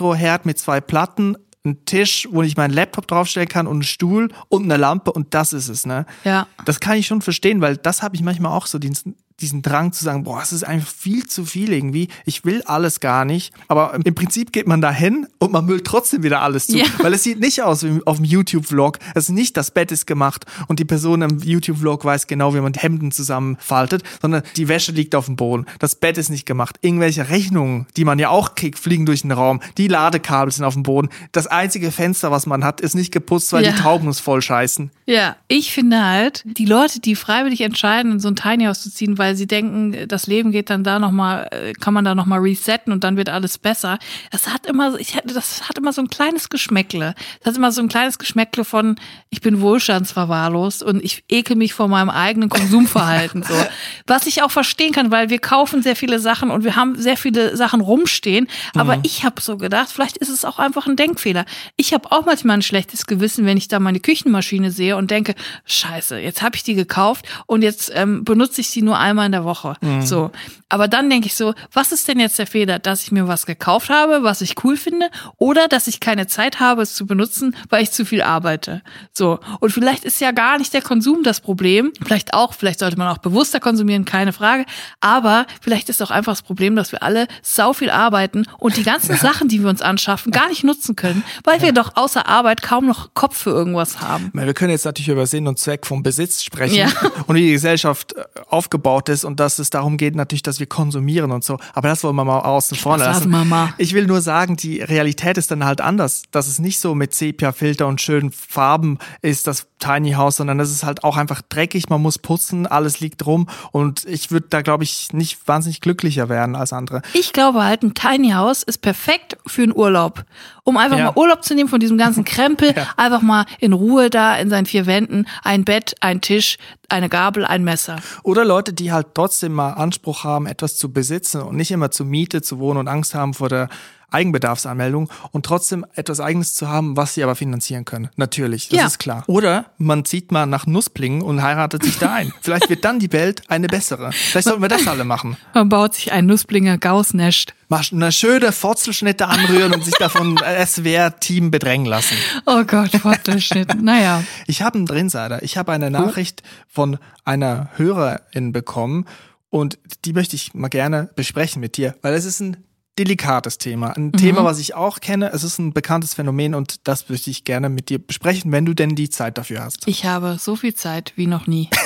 Elektroherd mit zwei Platten, ein Tisch, wo ich meinen Laptop draufstellen kann und einen Stuhl und eine Lampe und das ist es, ne? Ja. Das kann ich schon verstehen, weil das habe ich manchmal auch so, diesen, diesen Drang zu sagen, boah, es ist einfach viel zu viel irgendwie. Ich will alles gar nicht. Aber im Prinzip geht man da hin und man müllt trotzdem wieder alles zu. Ja. Weil es sieht nicht aus wie auf dem YouTube-Vlog. Es ist nicht, das Bett ist gemacht und die Person im YouTube-Vlog weiß genau, wie man die Hemden zusammenfaltet, sondern die Wäsche liegt auf dem Boden. Das Bett ist nicht gemacht. Irgendwelche Rechnungen, die man ja auch kriegt, fliegen durch den Raum. Die Ladekabel sind auf dem Boden. Das einzige Fenster, was man hat, ist nicht geputzt, weil Ja. die Tauben uns voll scheißen. Ja, ich finde halt, die Leute, die freiwillig entscheiden, in so ein Tiny House zu ziehen, weil sie denken, das Leben geht dann da nochmal, kann man da nochmal resetten und dann wird alles besser. Das hat immer, ich hätte, das hat immer so ein kleines Geschmäckle. Das hat immer so ein kleines Geschmäckle von, ich bin wohlstandsverwahrlost und ich ekel mich vor meinem eigenen Konsumverhalten, so. Was ich auch verstehen kann, weil wir kaufen sehr viele Sachen und wir haben sehr viele Sachen rumstehen. Aber ich habe so gedacht, vielleicht ist es auch einfach ein Denkfehler. Ich habe auch manchmal ein schlechtes Gewissen, wenn ich da meine Küchenmaschine sehe und denke, scheiße, jetzt habe ich die gekauft und jetzt ähm, benutze ich sie nur einmal einmal in der Woche. So. Aber dann denke ich so, was ist denn jetzt der Fehler? Dass ich mir was gekauft habe, was ich cool finde, oder dass ich keine Zeit habe, es zu benutzen, weil ich zu viel arbeite. So. Und vielleicht ist ja gar nicht der Konsum das Problem. Vielleicht auch, vielleicht sollte man auch bewusster konsumieren, keine Frage. Aber vielleicht ist auch einfach das Problem, dass wir alle sau viel arbeiten und die ganzen Sachen, die wir uns anschaffen, gar nicht nutzen können, weil wir doch außer Arbeit kaum noch Kopf für irgendwas haben. Wir können jetzt natürlich über Sinn und Zweck vom Besitz sprechen Ja. und wie die Gesellschaft äh, aufgebaut ist und dass es darum geht natürlich, dass wir konsumieren und so. Aber das wollen wir mal außen vor lassen. mal. Ich will nur sagen, die Realität ist dann halt anders, dass es nicht so mit Sepia-Filter und schönen Farben ist, das Tiny House, sondern das ist halt auch einfach dreckig, man muss putzen, alles liegt rum und ich würde da, glaube ich, nicht wahnsinnig glücklicher werden als andere. Ich glaube halt, ein Tiny House ist perfekt für einen Urlaub. Um einfach Ja. mal Urlaub zu nehmen von diesem ganzen Krempel, Ja. einfach mal in Ruhe da in seinen vier Wänden, ein Bett, ein Tisch, eine Gabel, ein Messer. Oder Leute, die halt trotzdem mal Anspruch haben, etwas zu besitzen und nicht immer zur Miete zu wohnen und Angst haben vor der Eigenbedarfsanmeldung und trotzdem etwas Eigenes zu haben, was sie aber finanzieren können. Natürlich, das Ja. ist klar. Oder man zieht mal nach Nussblingen und heiratet sich da ein. Vielleicht wird dann die Welt eine bessere. Vielleicht sollten wir das alle machen. Man baut sich ein Nussblinger Gaussnest. Mal eine schöne Forzelschnitte anrühren und sich davon SWR-Team bedrängen lassen. Oh Gott, Fortschnitt. naja. Ich habe einen Drinsider. Ich habe eine Nachricht von einer Hörerin bekommen und die möchte ich mal gerne besprechen mit dir, weil es ist ein delikates Thema. Ein Thema, was ich auch kenne. Es ist ein bekanntes Phänomen und das möchte ich gerne mit dir besprechen, wenn du denn die Zeit dafür hast. Ich habe so viel Zeit wie noch nie.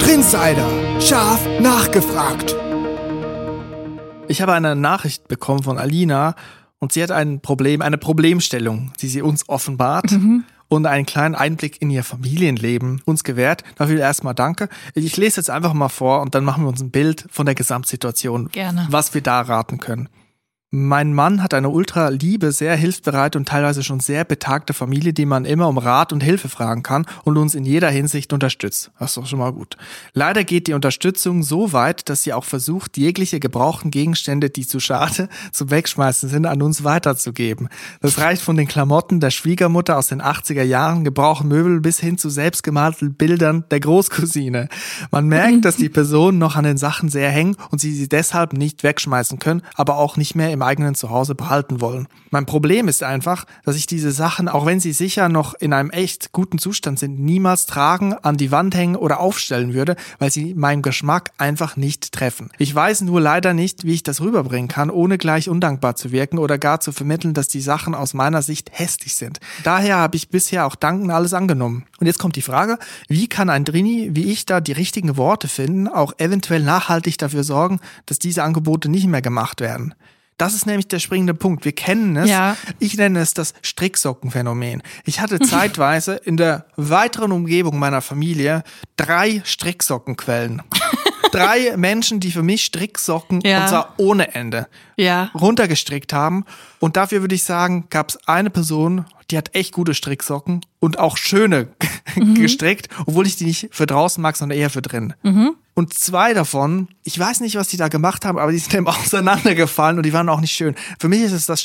Drinsider. Scharf nachgefragt. Ich habe eine Nachricht bekommen von Alina und sie hat ein Problem, eine Problemstellung, die sie uns offenbart und einen kleinen Einblick in ihr Familienleben uns gewährt. Dafür erstmal danke. Ich lese jetzt einfach mal vor und dann machen wir uns ein Bild von der Gesamtsituation, Gerne. was wir da raten können. Mein Mann hat eine ultra liebe, sehr hilfsbereite und teilweise schon sehr betagte Familie, die man immer um Rat und Hilfe fragen kann und uns in jeder Hinsicht unterstützt. Das ist doch schon mal gut. Leider geht die Unterstützung so weit, dass sie auch versucht, jegliche gebrauchten Gegenstände, die zu schade zum Wegschmeißen sind, an uns weiterzugeben. Das reicht von den Klamotten der Schwiegermutter aus den 80er Jahren, Gebrauchmöbel bis hin zu selbstgemalten Bildern der Großcousine. Man merkt, dass die Personen noch an den Sachen sehr hängen und sie sie deshalb nicht wegschmeißen können, aber auch nicht mehr im eigenen Zuhause behalten wollen. Mein Problem ist einfach, dass ich diese Sachen, auch wenn sie sicher noch in einem echt guten Zustand sind, niemals tragen, an die Wand hängen oder aufstellen würde, weil sie meinem Geschmack einfach nicht treffen. Ich weiß nur leider nicht, wie ich das rüberbringen kann, ohne gleich undankbar zu wirken oder gar zu vermitteln, dass die Sachen aus meiner Sicht hässlich sind. Daher habe ich bisher auch dankend alles angenommen. Und jetzt kommt die Frage, wie kann ein Drini wie ich da die richtigen Worte finden, auch eventuell nachhaltig dafür sorgen, dass diese Angebote nicht mehr gemacht werden? Das ist nämlich der springende Punkt. Wir kennen es. Ja. Ich nenne es das Stricksockenphänomen. Ich hatte zeitweise in der weiteren Umgebung meiner Familie drei Stricksockenquellen. drei Menschen, die für mich Stricksocken, Ja. und zwar ohne Ende, Ja. runtergestrickt haben. Und dafür würde ich sagen, gab es eine Person, die hat echt gute Stricksocken und auch schöne gestrickt, obwohl ich die nicht für draußen mag, sondern eher für drin. Und zwei davon, ich weiß nicht, was die da gemacht haben, aber die sind eben auseinandergefallen und die waren auch nicht schön. Für mich ist es das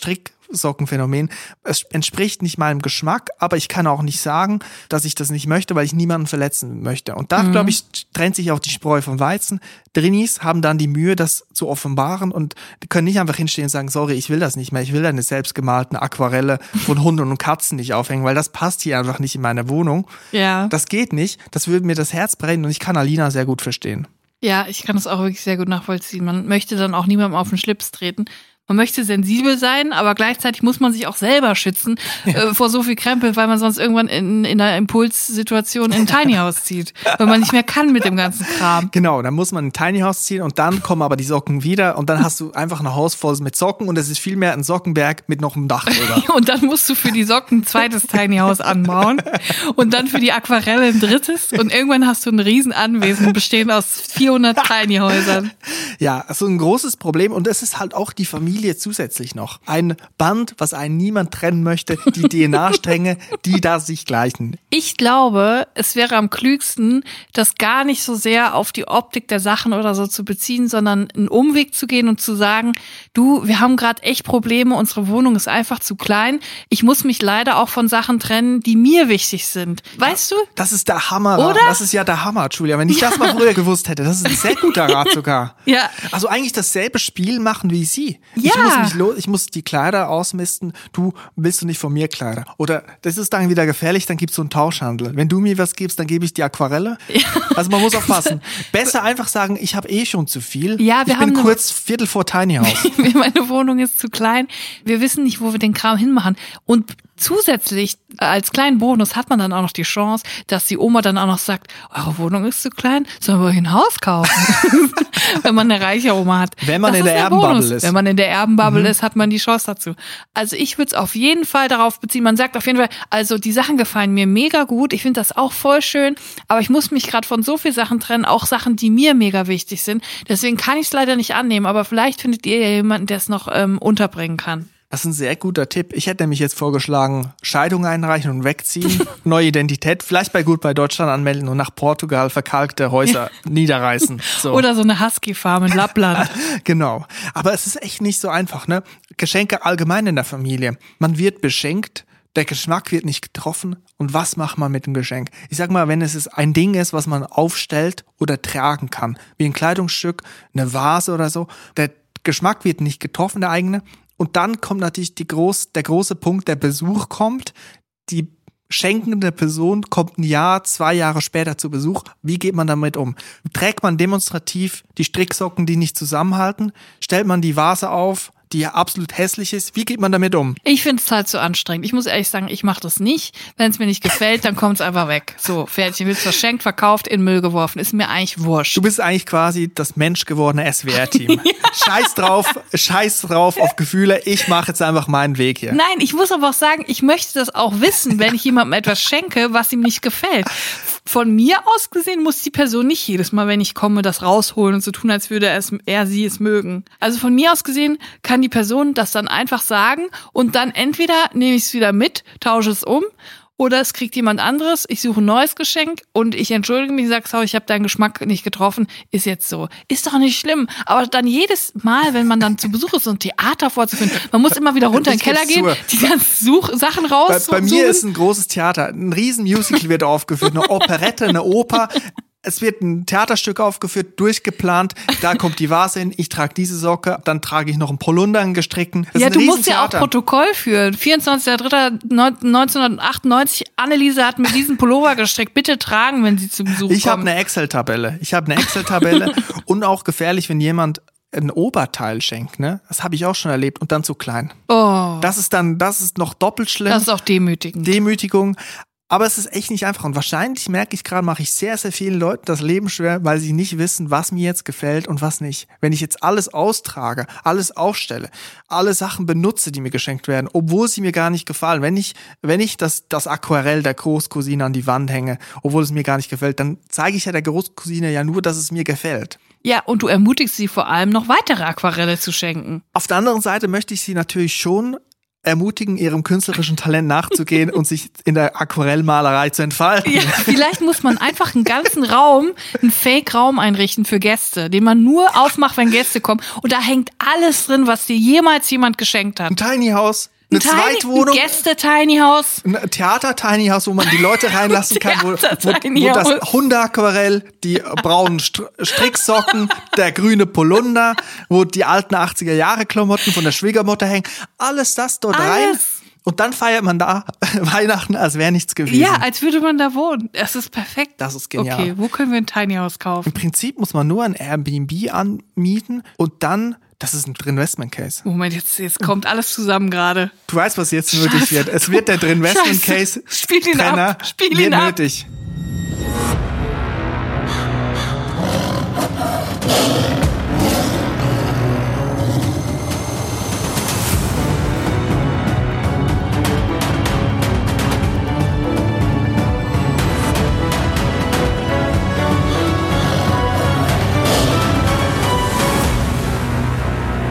Stricksockenphänomen. Es entspricht nicht meinem Geschmack, aber ich kann auch nicht sagen, dass ich das nicht möchte, weil ich niemanden verletzen möchte. Und da, glaube ich, trennt sich auch die Spreu vom Weizen. Drinis haben dann die Mühe, das zu offenbaren und können nicht einfach hinstehen und sagen, sorry, ich will das nicht mehr, ich will eine selbstgemalten Aquarelle von Hunden und Katzen nicht aufhängen, weil das passt hier einfach nicht in meine Wohnung. Ja. Das geht nicht, das würde mir das Herz brennen und ich kann Alina sehr gut verstehen. Ja, ich kann das auch wirklich sehr gut nachvollziehen. Man möchte dann auch niemandem auf den Schlips treten. Man möchte sensibel sein, aber gleichzeitig muss man sich auch selber schützen äh, vor so viel Krempel, weil man sonst irgendwann in, in einer Impulssituation in ein Tiny House zieht, weil man nicht mehr kann mit dem ganzen Kram. Genau, dann muss man ein Tiny House ziehen und dann kommen aber die Socken wieder und dann hast du einfach ein Haus voll mit Socken und es ist vielmehr ein Sockenberg mit noch einem Dach drüber. Und dann musst du für die Socken ein zweites Tiny House anbauen und dann für die Aquarelle ein drittes und irgendwann hast du ein Riesenanwesen bestehend aus 400 Tiny Häusern. Ja, so ein großes Problem und es ist halt auch die Familie Familie zusätzlich noch. Ein Band, was einen niemand trennen möchte, die DNA-Stränge, die da sich gleichen. Ich glaube, es wäre am klügsten, das gar nicht so sehr auf die Optik der Sachen oder so zu beziehen, sondern einen Umweg zu gehen und zu sagen, du, wir haben gerade echt Probleme, unsere Wohnung ist einfach zu klein. Ich muss mich leider auch von Sachen trennen, die mir wichtig sind. Weißt du? Das ist der Hammer. Oder? Das ist ja der Hammer, Julia. Wenn ich das mal früher gewusst hätte, das ist ein sehr guter Rat sogar. Ja. Also eigentlich dasselbe Spiel machen wie sie. Ich Ja. muss mich los, ich muss die Kleider ausmisten. Du willst du nicht von mir Kleider? Oder das ist dann wieder gefährlich, dann gibt's so einen Tauschhandel. Wenn du mir was gibst, dann gebe ich die Aquarelle. Also man muss aufpassen. Besser einfach sagen, ich habe eh schon zu viel. Ja, wir ich bin haben eine- kurz Viertel vor Tiny House. Meine Wohnung ist zu klein. Wir wissen nicht, wo wir den Kram hinmachen. Und zusätzlich äh, als kleinen Bonus hat man dann auch noch die Chance, dass die Oma dann auch noch sagt, eure Wohnung ist zu klein, sollen wir euch ein Haus kaufen? Wenn man eine reiche Oma hat. Wenn man Das in der Bonus. Erbenbubble ist. Mhm. Wenn man in der Erbenbubble ist, hat man die Chance dazu. Also ich würde es auf jeden Fall darauf beziehen. Man sagt auf jeden Fall, also die Sachen gefallen mir mega gut. Ich finde das auch voll schön. Aber ich muss mich gerade von so viel Sachen trennen, auch Sachen, die mir mega wichtig sind. Deswegen kann ich es leider nicht annehmen. Aber vielleicht findet ihr ja jemanden, der es noch ähm, unterbringen kann. Das ist ein sehr guter Tipp. Ich hätte nämlich jetzt vorgeschlagen, Scheidung einreichen und wegziehen, neue Identität, vielleicht bei gut bei Deutschland anmelden und nach Portugal verkalkte Häuser niederreißen. So. Oder so eine Husky-Farm in Lappland. Genau. Aber es ist echt nicht so einfach, ne? Geschenke allgemein in der Familie. Man wird beschenkt, der Geschmack wird nicht getroffen. Und was macht man mit dem Geschenk? Ich sag mal, wenn es ein Ding ist, was man aufstellt oder tragen kann, wie ein Kleidungsstück, eine Vase oder so, der Geschmack wird nicht getroffen, der eigene. Und dann kommt natürlich die groß, der große Punkt, der Besuch kommt. Die schenkende Person kommt ein Jahr, zwei Jahre später zu Besuch. Wie geht man damit um? Trägt man demonstrativ die Stricksocken, die nicht zusammenhalten? Stellt man die Vase auf, die ja absolut hässlich ist? Wie geht man damit um? Ich finde es halt so anstrengend. Ich muss ehrlich sagen, ich mache das nicht. Wenn es mir nicht gefällt, dann kommt es einfach weg. So, fertig. Wird verschenkt, verkauft, in Müll geworfen. Ist mir eigentlich wurscht. Du bist eigentlich quasi das menschgewordene SWR-Team. Scheiß drauf, scheiß drauf auf Gefühle. Ich mache jetzt einfach meinen Weg hier. Nein, ich muss aber auch sagen, ich möchte das auch wissen, wenn ich jemandem etwas schenke, was ihm nicht gefällt. Von mir aus gesehen muss die Person nicht jedes Mal, wenn ich komme, das rausholen und so tun, als würde er, es, er sie es mögen. Also von mir aus gesehen kann die Person das dann einfach sagen und dann entweder nehme ich es wieder mit, tausche es um oder es kriegt jemand anderes, ich suche ein neues Geschenk und ich entschuldige mich, sag, sorry, ich habe deinen Geschmack nicht getroffen, ist jetzt so. Ist doch nicht schlimm. Aber dann jedes Mal, wenn man dann zu Besuch ist, so ein Theater vorzuführen, man muss immer wieder runter in den Keller gehen, zu. die ganzen Such Sachen raus. Bei, bei mir ist ein großes Theater, ein riesen Musical wird aufgeführt, eine Operette, eine Oper. Es wird ein Theaterstück aufgeführt, durchgeplant. Da kommt die Vase hin, ich trage diese Socke, dann trage ich noch einen Polunder, einen gestrickten. Das ja, du musst ja auch. Protokoll führen. 24.03.1998, Anneliese hat mir diesen Pullover gestrickt. Bitte tragen, wenn sie zu Besuch Ich habe kommen. eine Excel-Tabelle. Ich habe eine Excel-Tabelle und auch gefährlich, wenn jemand ein Oberteil schenkt, ne? Das habe ich auch schon erlebt und dann zu klein. oh, Das ist dann, das ist noch doppelt schlimm. das ist auch demütigend. Demütigung. Aber es ist echt nicht einfach. Und wahrscheinlich merke ich gerade, mache ich sehr, sehr vielen Leuten das Leben schwer, weil sie nicht wissen, was mir jetzt gefällt und was nicht. Wenn ich jetzt alles austrage, alles aufstelle, alle Sachen benutze, die mir geschenkt werden, obwohl sie mir gar nicht gefallen. Wenn ich, wenn ich das, das Aquarell der Großcousine an die Wand hänge, obwohl es mir gar nicht gefällt, dann zeige ich ja der Großcousine ja nur, dass es mir gefällt. Ja, und du ermutigst sie vor allem noch weitere Aquarelle zu schenken. Auf der anderen Seite möchte ich sie natürlich schon ermutigen, ihrem künstlerischen Talent nachzugehen und sich in der Aquarellmalerei zu entfalten. Ja, vielleicht muss man einfach einen ganzen Raum, einen Fake-Raum einrichten für Gäste, den man nur aufmacht, wenn Gäste kommen. Und da hängt alles drin, was dir jemals jemand geschenkt hat. Ein Tiny House, eine Tiny- Zweitwohnung, Ein Gäste-Tiny House. ein Theater-Tiny House, wo man die Leute reinlassen kann, wo, wo, wo das. Hundeaquarell, die braunen Str Stricksocken, der grüne Polunder, wo die alten 80er Jahre Klamotten von der Schwiegermutter hängen, alles das dort rein. Alles. Und dann feiert man da Weihnachten, als wäre nichts gewesen. Ja, als würde man da wohnen. Das ist perfekt. Das ist genial. Okay, wo können wir ein Tiny House kaufen? Im Prinzip muss man nur ein Airbnb anmieten und dann, das ist ein Investment Case. Moment, jetzt, jetzt kommt alles zusammen gerade. Du weißt, was jetzt nötig Scheiße. wird. Es wird der Investment Scheiße. Case Spiel ihn Trenner ab. Spiel ihn ab. nötig.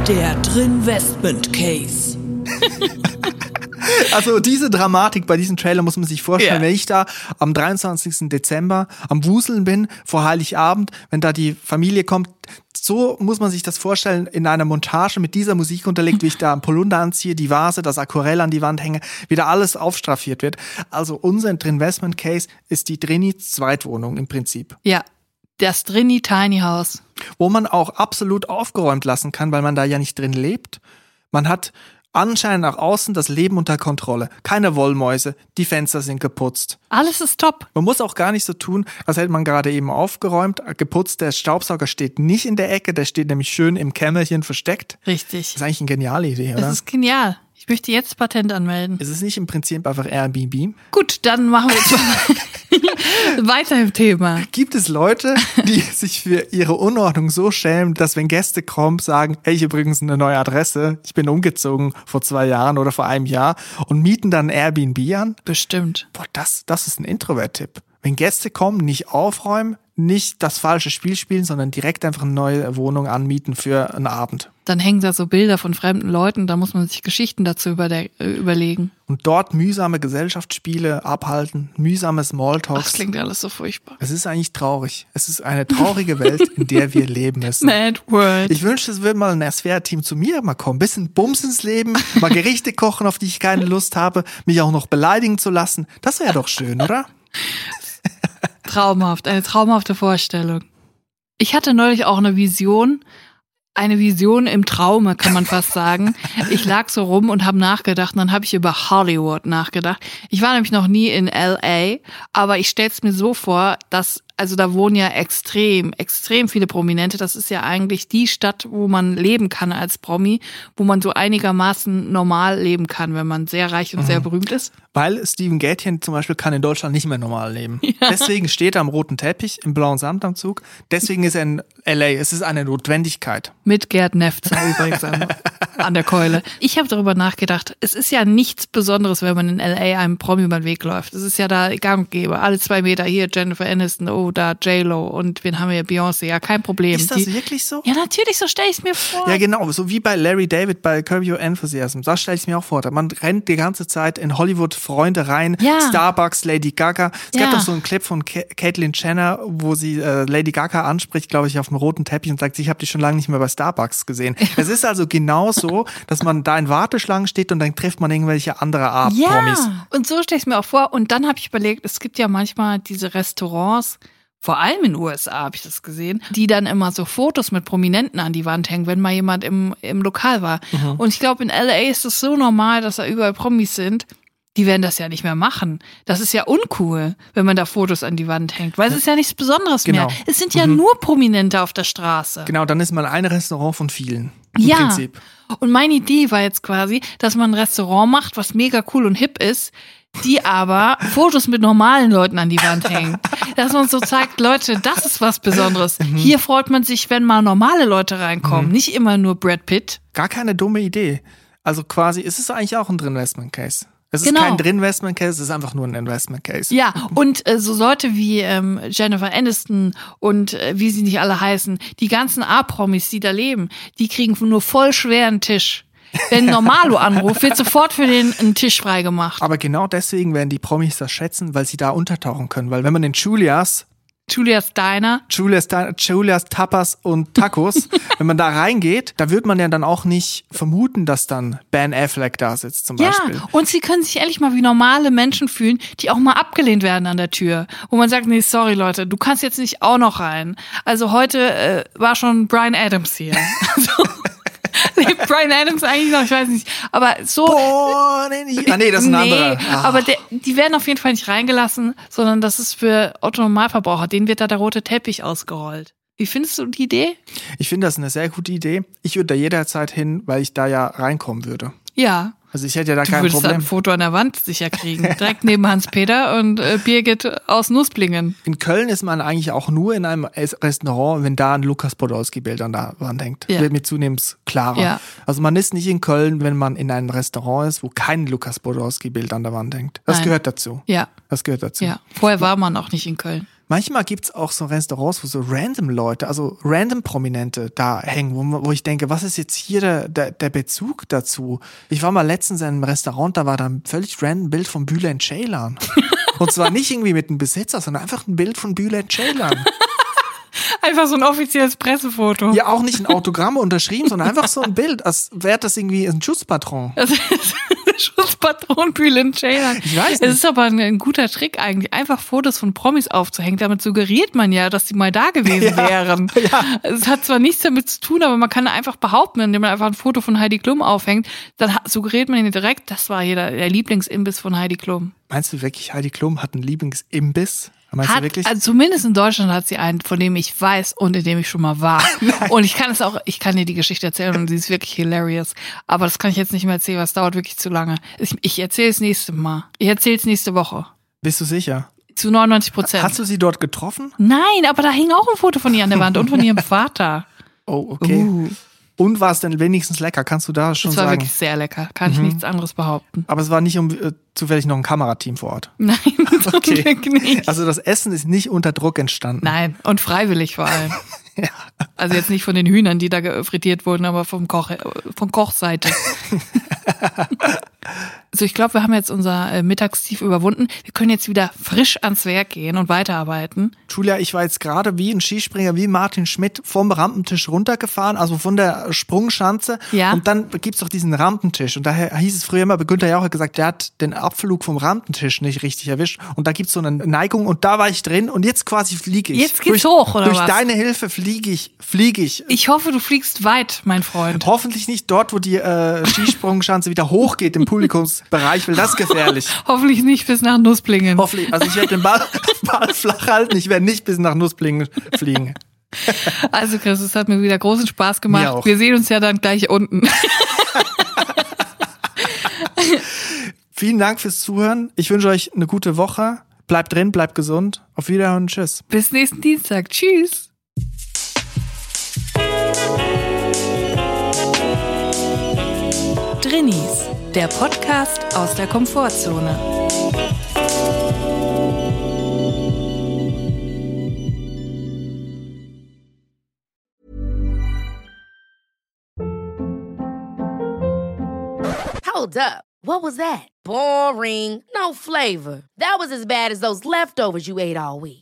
Der Drinvestment Case. Also diese Dramatik bei diesem Trailer muss man sich vorstellen, Ja. wenn ich da am 23. Dezember am Wuseln bin, vor Heiligabend, wenn da die Familie kommt, so muss man sich das vorstellen, in einer Montage mit dieser Musik unterlegt, wie ich da ein Polunder anziehe, die Vase, das Aquarell an die Wand hänge, wieder alles aufstraffiert wird. Also unser Investment Case ist die Drini Zweitwohnung im Prinzip, Ja, das Drini Tiny House. wo man auch absolut aufgeräumt lassen kann, weil man da ja nicht drin lebt. Man hat anscheinend nach außen das Leben unter Kontrolle. Keine Wollmäuse, die Fenster sind geputzt. Alles ist top. Man muss auch gar nicht so tun, als hätte man gerade eben aufgeräumt, geputzt. Der Staubsauger steht nicht in der Ecke, der steht nämlich schön im Kämmerchen versteckt. Richtig. Das ist eigentlich eine geniale Idee, oder? Das ist genial. Ich möchte jetzt Patent anmelden. ist es nicht im Prinzip einfach Airbnb? Gut, dann machen wir jetzt weiter im Thema. Gibt es Leute, die sich für ihre Unordnung so schämen, dass wenn Gäste kommen, sagen, hey, ich übrigens eine neue Adresse, ich bin umgezogen vor zwei Jahren oder vor einem Jahr und mieten dann Airbnb an? Bestimmt. Boah, das, das ist ein Introvert-Tipp. Wenn Gäste kommen, nicht aufräumen, nicht das falsche Spiel spielen, sondern direkt einfach eine neue Wohnung anmieten für einen Abend. Dann hängen da so Bilder von fremden Leuten, da muss man sich Geschichten dazu äh, überlegen. Und dort mühsame Gesellschaftsspiele abhalten, mühsame Smalltalks. das klingt alles so furchtbar. Es ist eigentlich traurig. Es ist eine traurige Welt, in der wir leben müssen. Mad World. Ich wünschte, es würde mal ein SWR-Team zu mir mal kommen. Bisschen Bums ins Leben, mal Gerichte kochen, auf die ich keine Lust habe, mich auch noch beleidigen zu lassen. Das wäre doch schön, oder? Traumhaft, eine traumhafte Vorstellung. Ich hatte neulich auch eine Vision, eine Vision im Traume, kann man fast sagen. Ich lag so rum und habe nachgedacht, und dann habe ich über Hollywood nachgedacht. Ich war nämlich noch nie in LA, aber ich stell's mir so vor, dass also da wohnen ja extrem, extrem viele Prominente. Das ist ja eigentlich die Stadt, wo man leben kann als Promi, wo man so einigermaßen normal leben kann, wenn man sehr reich und sehr berühmt ist. Weil Steven Gätchen zum Beispiel kann in Deutschland nicht mehr normal leben. Deswegen steht er am roten Teppich im blauen Samtanzug. Deswegen ist er in LA. Es ist eine Notwendigkeit. Mit Gerd Nefzer übrigens an, der Keule. Ich habe darüber nachgedacht, es ist ja nichts Besonderes, wenn man in L.A. einem Promi über den Weg läuft. Es ist ja da gang gäbe. Alle zwei Meter hier Jennifer Aniston, oh, da J-Lo und wen haben wir hier? Beyoncé. Ja, kein Problem. Ist das Die- wirklich so? ja, natürlich, so stelle ich es mir vor. Ja, genau, so wie bei Larry David bei Curb Your Enthusiasm. Das stelle ich mir auch vor. Man rennt die ganze Zeit in Hollywood Freunde rein, Ja. Starbucks, Lady Gaga. Es Ja. gab doch so einen Clip von Ca- Caitlyn Jenner, wo sie äh, Lady Gaga anspricht, glaube ich, auf dem roten Teppich und sagt, ich habe dich schon lange nicht mehr bei Starbucks gesehen. Es ist also genau so, dass man da in Warteschlangen steht und dann trifft man irgendwelche andere Art ja, Promis. und so stelle ich es mir auch vor. Und dann habe ich überlegt, es gibt ja manchmal diese Restaurants, vor allem in den USA habe ich das gesehen, die dann immer so Fotos mit Prominenten an die Wand hängen, wenn mal jemand im, im Lokal war. Mhm. Und ich glaube, in LA ist es so normal, dass da überall Promis sind. Die werden das ja nicht mehr machen. Das ist ja uncool, wenn man da Fotos an die Wand hängt, weil es ist ja nichts Besonderes Genau. mehr. Es sind ja nur Prominente auf der Straße. Genau, dann ist man ein Restaurant von vielen. Im Ja. Prinzip. Und meine Idee war jetzt quasi, dass man ein Restaurant macht, was mega cool und hip ist, die aber Fotos mit normalen Leuten an die Wand hängen. Dass man so zeigt, Leute, das ist was Besonderes. Mhm. Hier freut man sich, wenn mal normale Leute reinkommen, nicht immer nur Brad Pitt. Gar keine dumme Idee. Also quasi, es ist eigentlich auch ein Drinvestment Case. Es ist Genau. kein Drinvestment Case, es ist einfach nur ein Investment Case. Ja, und äh, so Leute wie ähm, Jennifer Aniston und äh, wie sie nicht alle heißen, die ganzen A-Promis, die da leben, die kriegen nur voll schweren Tisch. Wenn Normalo anruft, wird sofort für den ein Tisch freigemacht. Aber genau deswegen werden die Promis das schätzen, weil sie da untertauchen können. Weil wenn man in Julias, Julia's Diner. Julias, Julias Tapas und Tacos, wenn man da reingeht, da wird man ja dann auch nicht vermuten, dass dann Ben Affleck da sitzt zum Ja, Beispiel. und sie können sich endlich mal wie normale Menschen fühlen, die auch mal abgelehnt werden an der Tür. Wo man sagt, nee, sorry Leute, du kannst jetzt nicht auch noch rein. Also heute äh, war schon Brian Adams hier. Also, lebt Brian Adams eigentlich noch? Ich weiß nicht. Aber so... Born in ah nee, das ist ein nee, anderer. Ah. aber der, die werden auf jeden Fall nicht reingelassen, sondern das ist für Otto Normalverbraucher. Denen wird da der rote Teppich ausgerollt. Wie findest du die Idee? Ich finde das eine sehr gute Idee. Ich würde da jederzeit hin, weil ich da ja reinkommen würde. Ja. Also ich hätte ja da Du kein würdest da ein Problem. Foto an der Wand sicher kriegen. Direkt neben Hans-Peter und äh, Birgit aus Nussblingen. In Köln ist man eigentlich auch nur in einem Es- Restaurant, wenn da ein Lukas Podolski-Bild an der Wand hängt. Ja. Wird mir zunehmend klarer. Ja. Also man ist nicht in Köln, wenn man in einem Restaurant ist, wo kein Lukas Podolski-Bild an der Wand hängt. Das Nein. gehört dazu. Ja, Das gehört dazu. ja. Vorher war man auch nicht in Köln. Manchmal gibt's auch so Restaurants, wo so random Leute, also random Prominente da hängen, wo, wo ich denke, was ist jetzt hier der, der, der Bezug dazu? Ich war mal letztens in einem Restaurant, da war da ein völlig random Bild von Bülent Ceylan. Und zwar nicht irgendwie mit einem Besitzer, sondern einfach ein Bild von Bülent Ceylan. Einfach so ein offizielles Pressefoto. Ja, auch nicht ein Autogramm unterschrieben, sondern einfach so ein Bild, als wäre das irgendwie ein Schutzpatron. Das ist der Schutzpatron Bülent Ceylan. Ich weiß Es nicht. ist aber ein, ein guter Trick eigentlich, einfach Fotos von Promis aufzuhängen. Damit suggeriert man ja, dass die mal da gewesen Ja, wären. ja. Es hat zwar nichts damit zu tun, aber man kann einfach behaupten, indem man einfach ein Foto von Heidi Klum aufhängt, dann suggeriert man ja direkt, das war hier der, der Lieblingsimbiss von Heidi Klum. Meinst du wirklich, Heidi Klum hat einen Lieblingsimbiss? Meinst Hat, wirklich? also zumindest in Deutschland hat sie einen, von dem ich weiß und in dem ich schon mal war. und ich kann es auch, ich kann dir die Geschichte erzählen und sie ist wirklich hilarious. Aber das kann ich jetzt nicht mehr erzählen, weil es dauert wirklich zu lange. Ich, ich erzähle es nächste Mal. Ich erzähle es nächste Woche. Bist du sicher? Zu 99 Prozent. Hast du sie dort getroffen? Nein, aber da hing auch ein Foto von ihr an der Wand und von ihrem Vater. Oh, okay. Uh, Und war es denn wenigstens lecker? Kannst du da schon das war sagen? wirklich sehr lecker. Kann ich Mhm. nichts anderes behaupten. Aber es war nicht um, äh, zufällig noch ein Kamerateam vor Ort. Nein, zum Okay. Glück nicht. Also das Essen ist nicht unter Druck entstanden. Nein, und freiwillig vor allem. Ja. Also jetzt nicht von den Hühnern, die da frittiert wurden, aber vom Koch, äh, von Kochseite. So, ich glaube, wir haben jetzt unser äh, Mittagstief überwunden. Wir können jetzt wieder frisch ans Werk gehen und weiterarbeiten. Julia, ich war jetzt gerade wie ein Skispringer, wie Martin Schmidt vom Rampentisch runtergefahren, also von der Sprungschanze. Ja. Und dann gibt's doch diesen Rampentisch. Und daher hieß es früher immer, Günther Jauch hat gesagt, der hat den Abflug vom Rampentisch nicht richtig erwischt. Und da gibt's so eine Neigung und da war ich drin und jetzt quasi fliege ich. Jetzt geht's durch, hoch, oder Durch was? deine Hilfe fliege ich, fliege ich. Ich hoffe, du fliegst weit, mein Freund. Hoffentlich nicht dort, wo die äh, Skisprungschanze wieder hochgeht im Publikumsbereich, weil das ist gefährlich. Hoffentlich nicht bis nach Nussblingen. Hoffentlich, also ich werde den Ball, Ball flach halten, ich werde nicht bis nach Nussblingen fliegen. Also Chris, es hat mir wieder großen Spaß Mir gemacht. auch. Wir sehen uns ja dann gleich unten. Vielen Dank fürs Zuhören. Ich wünsche euch eine gute Woche. Bleibt drin, bleibt gesund. Auf Wiederhören. Tschüss. Bis nächsten Dienstag. Tschüss. Drinnies, der Podcast aus der Komfortzone. Hold up. What was that? Boring. No flavor. That was as bad as those leftovers you ate all week.